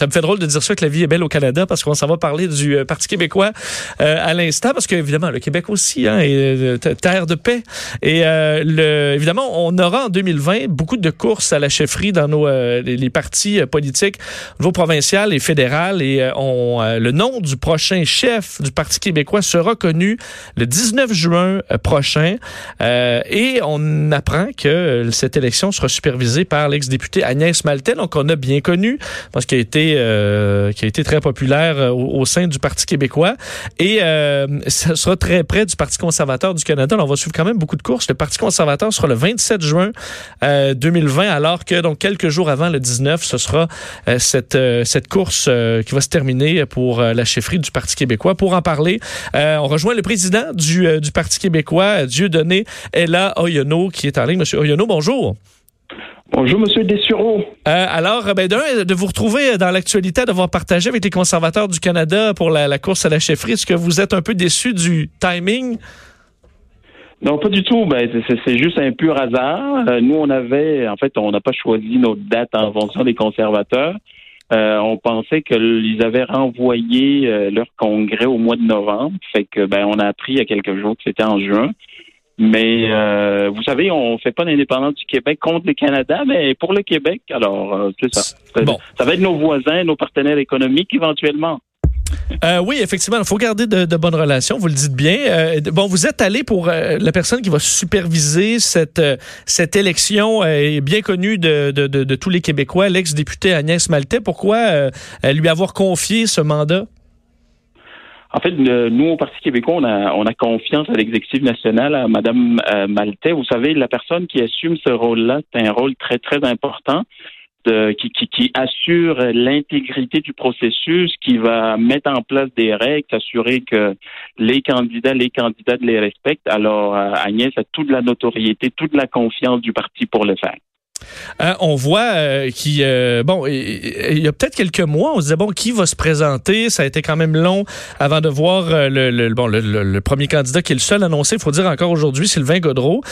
Ça me fait drôle de dire ça que la vie est belle au Canada parce qu'on s'en va parler du euh, Parti québécois euh, à l'instant parce qu'évidemment le Québec aussi hein, est euh, terre de paix. Et le, évidemment on aura en 2020 beaucoup de courses à la chefferie dans nos les, partis politiques au niveau et fédéral. Et on le nom du prochain chef du Parti québécois sera connu le 19 juin prochain. Et on apprend que cette élection sera supervisée par l'ex-député Agnès Maltais donc on a bien connu parce qu'elle a été euh, qui a été très populaire euh, au, sein du Parti québécois. Et euh, ça sera très près du Parti conservateur du Canada. on va suivre quand même beaucoup de courses. Le Parti conservateur sera le 27 juin 2020, alors que donc quelques jours avant le 19, ce sera cette, cette course qui va se terminer pour la chefferie du Parti québécois. Pour en parler, on rejoint le président du, du Parti québécois, Dieudonné Ella Oyono, qui est en ligne. Monsieur Oyono, bonjour. Bonjour, Monsieur Dessureau. Euh, alors, ben, d'un, de vous retrouver dans l'actualité, d'avoir partagé avec les conservateurs du Canada pour la, course à la chefferie, est-ce que vous êtes un peu déçu du timing? Non, pas du tout. Ben, c'est juste un pur hasard. Euh, nous, on avait, en fait, on n'a pas choisi notre date en fonction des conservateurs. Euh, on pensait qu'ils avaient renvoyé euh, leur congrès au mois de novembre. Fait que, ben, on a appris il y a quelques jours que c'était en juin. Mais euh, vous savez, on fait pas d'indépendance du Québec contre le Canada, mais pour le Québec, alors euh, c'est ça. Bon. Ça va être nos voisins, nos partenaires économiques éventuellement. Euh, oui, effectivement, il faut garder de, bonnes relations, vous le dites bien. Euh, bon, vous êtes allé pour euh, la personne qui va superviser cette, cette élection bien connue de, de, de, tous les Québécois, l'ex-députée Agnès Maltais. Pourquoi lui avoir confié ce mandat? En fait, nous, au Parti québécois, on a, on a confiance à l'exécutif national, à Mme euh, Maltais. Vous savez, la personne qui assume ce rôle-là, c'est un rôle très, très important. De, qui, qui, qui, assure l'intégrité du processus, qui va mettre en place des règles, s'assurer que les candidats, les candidates les respectent. Alors, euh, Agnès a toute la notoriété, toute la confiance du parti pour le faire. Euh, on voit euh, qui euh, bon il y a peut-être quelques mois on se disait bon qui va se présenter? Ça a été quand même long avant de voir le, bon le, premier candidat qui est le seul annoncé il faut dire encore aujourd'hui Sylvain Godreau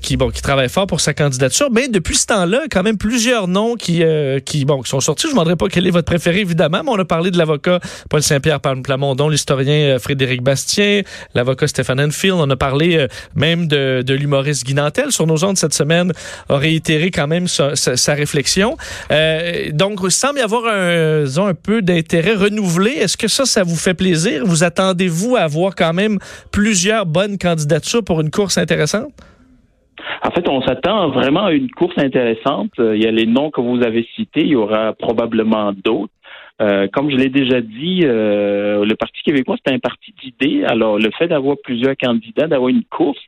qui bon qui travaille fort pour sa candidature. Mais depuis ce temps-là quand même plusieurs noms qui qui bon qui sont sortis. Je ne demanderai pas quel est votre préféré évidemment mais on a parlé de l'avocat Paul Saint-Pierre Plamondon l'historien Frédéric Bastien l'avocat Stéphane Enfield. On a parlé même de, de l'humoriste Guy Nantel. Sur nos ondes cette semaine a réitéré quand même sa, réflexion. Euh, donc, il semble y avoir un, un peu d'intérêt renouvelé. Est-ce que ça, ça vous fait plaisir? Vous attendez-vous à avoir quand même plusieurs bonnes candidatures pour une course intéressante? En fait, on s'attend vraiment à une course intéressante. Euh, il y a les noms que vous avez cités, il y aura probablement d'autres. Euh, comme je l'ai déjà dit, euh, le Parti québécois, c'est un parti d'idées. Alors, le fait d'avoir plusieurs candidats, d'avoir une course,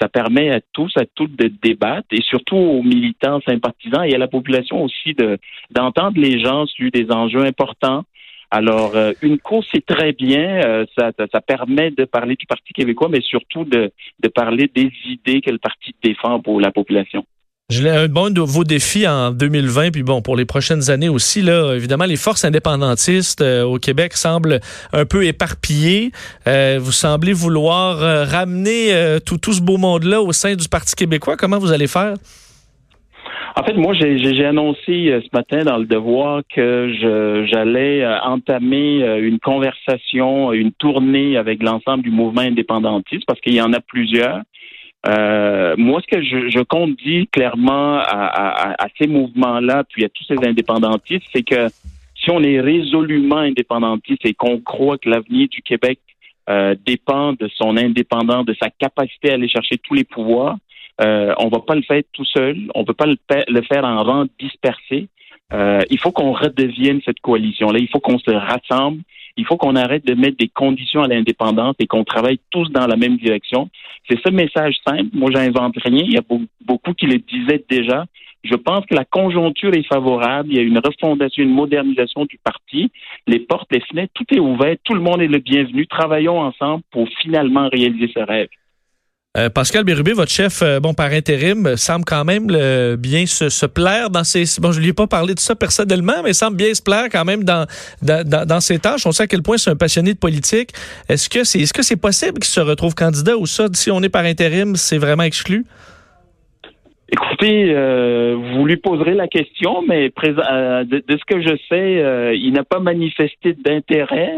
ça permet à tous, à toutes de débattre et surtout aux militants, sympathisants et à la population aussi de d'entendre les gens sur des enjeux importants. Alors, euh, une course, c'est très bien. ça, ça, permet de parler du Parti québécois, mais surtout de, de parler des idées que le parti défend pour la population. Je un bon de vos défis en 2020, puis bon, pour les prochaines années aussi, là, évidemment, les forces indépendantistes euh, au Québec semblent un peu éparpillées. Euh, vous semblez vouloir euh, ramener tout, tout ce beau monde-là au sein du Parti québécois. Comment vous allez faire? En fait, moi, j'ai annoncé ce matin dans le devoir que j'allais entamer une conversation, une tournée avec l'ensemble du mouvement indépendantiste, parce qu'il y en a plusieurs. Euh, moi, ce que je, je compte dire clairement à, à, ces mouvements-là, puis à tous ces indépendantistes, c'est que si on est résolument indépendantiste et qu'on croit que l'avenir du Québec euh, dépend de son indépendance, de sa capacité à aller chercher tous les pouvoirs, euh, on va pas le faire tout seul, on peut pas le, le faire en rang dispersé. Euh, il faut qu'on redevienne cette coalition-là, il faut qu'on se rassemble, il faut qu'on arrête de mettre des conditions à l'indépendance et qu'on travaille tous dans la même direction. C'est ce message simple. Moi, j'invente rien. Il y a beaucoup qui le disaient déjà. Je pense que la conjoncture est favorable. Il y a une refondation, une modernisation du parti. Les portes, les fenêtres, tout est ouvert. Tout le monde est le bienvenu. Travaillons ensemble pour finalement réaliser ce rêve. Euh, Pascal Bérubé, votre chef, euh, bon par intérim, semble quand même bien se, plaire dans ses. Bon, je lui ai pas parlé de ça personnellement, mais semble bien se plaire quand même dans dans, ses tâches. On sait à quel point c'est un passionné de politique. Est-ce que c'est est-ce que c'est possible qu'il se retrouve candidat ou ça, si on est par intérim, c'est vraiment exclu? Écoutez, euh, vous lui poserez la question, mais de, ce que je sais, il n'a pas manifesté d'intérêt.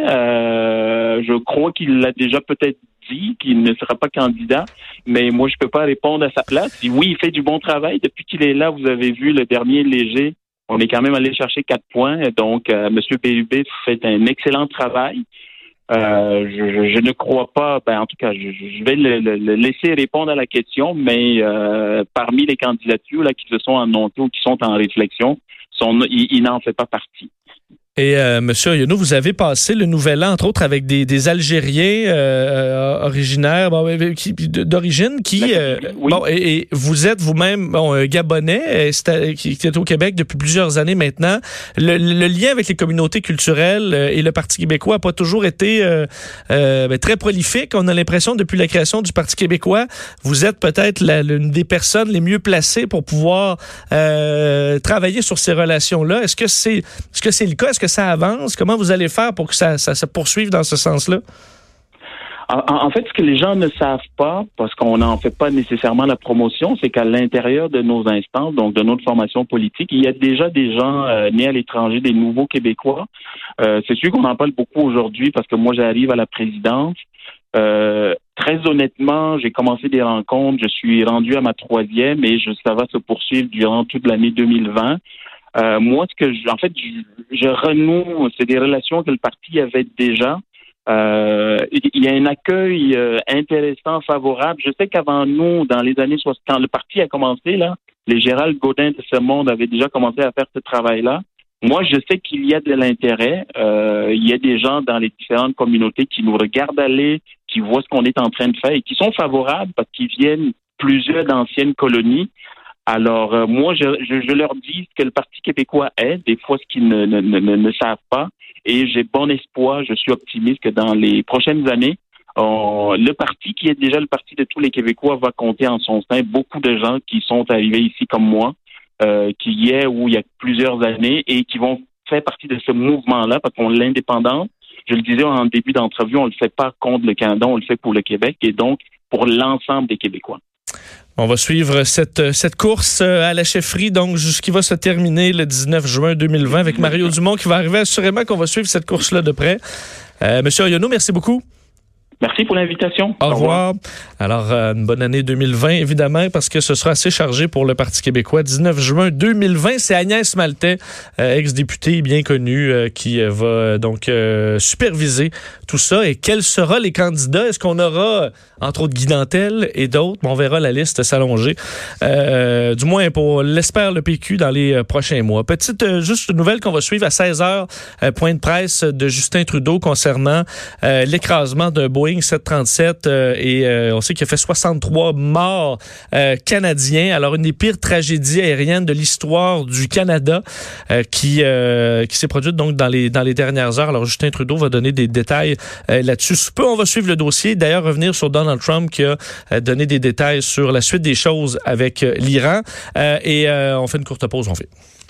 je crois qu'il l'a déjà peut-être qu'il ne sera pas candidat, mais moi, je peux pas répondre à sa place. oui, il fait du bon travail. Depuis qu'il est là, vous avez vu le dernier léger, on est quand même allé chercher quatre points. Donc, euh, M. PUB fait un excellent travail. Euh, je, ne crois pas, ben, en tout cas, je, vais le, laisser répondre à la question, mais euh, parmi les candidatures là, qui se sont annoncées ou qui sont en réflexion, il n'en fait pas partie. Et euh, Monsieur Yono, vous avez passé le nouvel an, entre autres, avec des, des Algériens euh, originaires d'origine qui, euh, bon, et, vous êtes vous-même bon, gabonais qui, qui est au Québec depuis plusieurs années maintenant. Le, lien avec les communautés culturelles et le Parti québécois n'a pas toujours été ben, très prolifique. On a l'impression depuis la création du Parti québécois, vous êtes peut-être l'une des personnes les mieux placées pour pouvoir travailler sur ces relations-là. Est-ce que c'est, est-ce que c'est le cas? Est-ce que ça avance? Comment vous allez faire pour que ça, se poursuive dans ce sens-là? En, fait, ce que les gens ne savent pas, parce qu'on n'en fait pas nécessairement la promotion, c'est qu'à l'intérieur de nos instances, donc de notre formation politique, il y a déjà des gens euh, nés à l'étranger, des nouveaux Québécois. Euh, c'est sûr qu'on en parle beaucoup aujourd'hui parce que moi, j'arrive à la présidence. Euh, très honnêtement, j'ai commencé des rencontres, je suis rendu à ma troisième et ça va se poursuivre durant toute l'année 2020. Euh, moi, ce que je, en fait, je, renoue, c'est des relations que le parti avait déjà. Euh, il y a un accueil euh, intéressant, favorable. Je sais qu'avant nous, dans les années 60, quand le parti a commencé, là, les Gérald Godin de ce monde avaient déjà commencé à faire ce travail-là. Moi, je sais qu'il y a de l'intérêt. Euh, il y a des gens dans les différentes communautés qui nous regardent aller, qui voient ce qu'on est en train de faire et qui sont favorables parce qu'ils viennent plusieurs d'anciennes colonies. Alors, euh, moi, je, leur dis ce que le Parti québécois est, des fois ce qu'ils ne, savent pas. Et j'ai bon espoir, je suis optimiste que dans les prochaines années, le parti qui est déjà le parti de tous les Québécois va compter en son sein beaucoup de gens qui sont arrivés ici comme moi, euh, qui y est ou il y a plusieurs années et qui vont faire partie de ce mouvement-là parce qu'on l'indépendance. Je le disais en début d'entrevue, on ne le fait pas contre le Canada, on le fait pour le Québec et donc pour l'ensemble des Québécois. On va suivre cette, course euh, à la chefferie, donc, qui va se terminer le 19 juin 2020 avec Mario Dumont qui va arriver. Assurément qu'on va suivre cette course-là de près. Euh, Monsieur Ariono, merci beaucoup. Merci pour l'invitation. Au, revoir. Alors, euh, une bonne année 2020, évidemment, parce que ce sera assez chargé pour le Parti québécois. 19 juin 2020, c'est Agnès Maltais, euh, ex-députée bien connue, euh, qui va donc superviser tout ça. Et quels seront les candidats? Est-ce qu'on aura, entre autres, Guy Dantel et d'autres? On verra la liste s'allonger. du moins, pour l'espère le PQ dans les prochains mois. Petite, juste une nouvelle qu'on va suivre à 16 heures, point de presse de Justin Trudeau concernant l'écrasement d'un Boeing 737 euh, et euh, on sait qu'il a fait 63 morts euh, canadiens. Alors une des pires tragédies aériennes de l'histoire du Canada qui qui s'est produite donc dans les dans les dernières heures. Alors Justin Trudeau va donner des détails là-dessus. Peu on va suivre le dossier. D'ailleurs revenir sur Donald Trump qui a donné des détails sur la suite des choses avec l'Iran et on fait une courte pause on fait.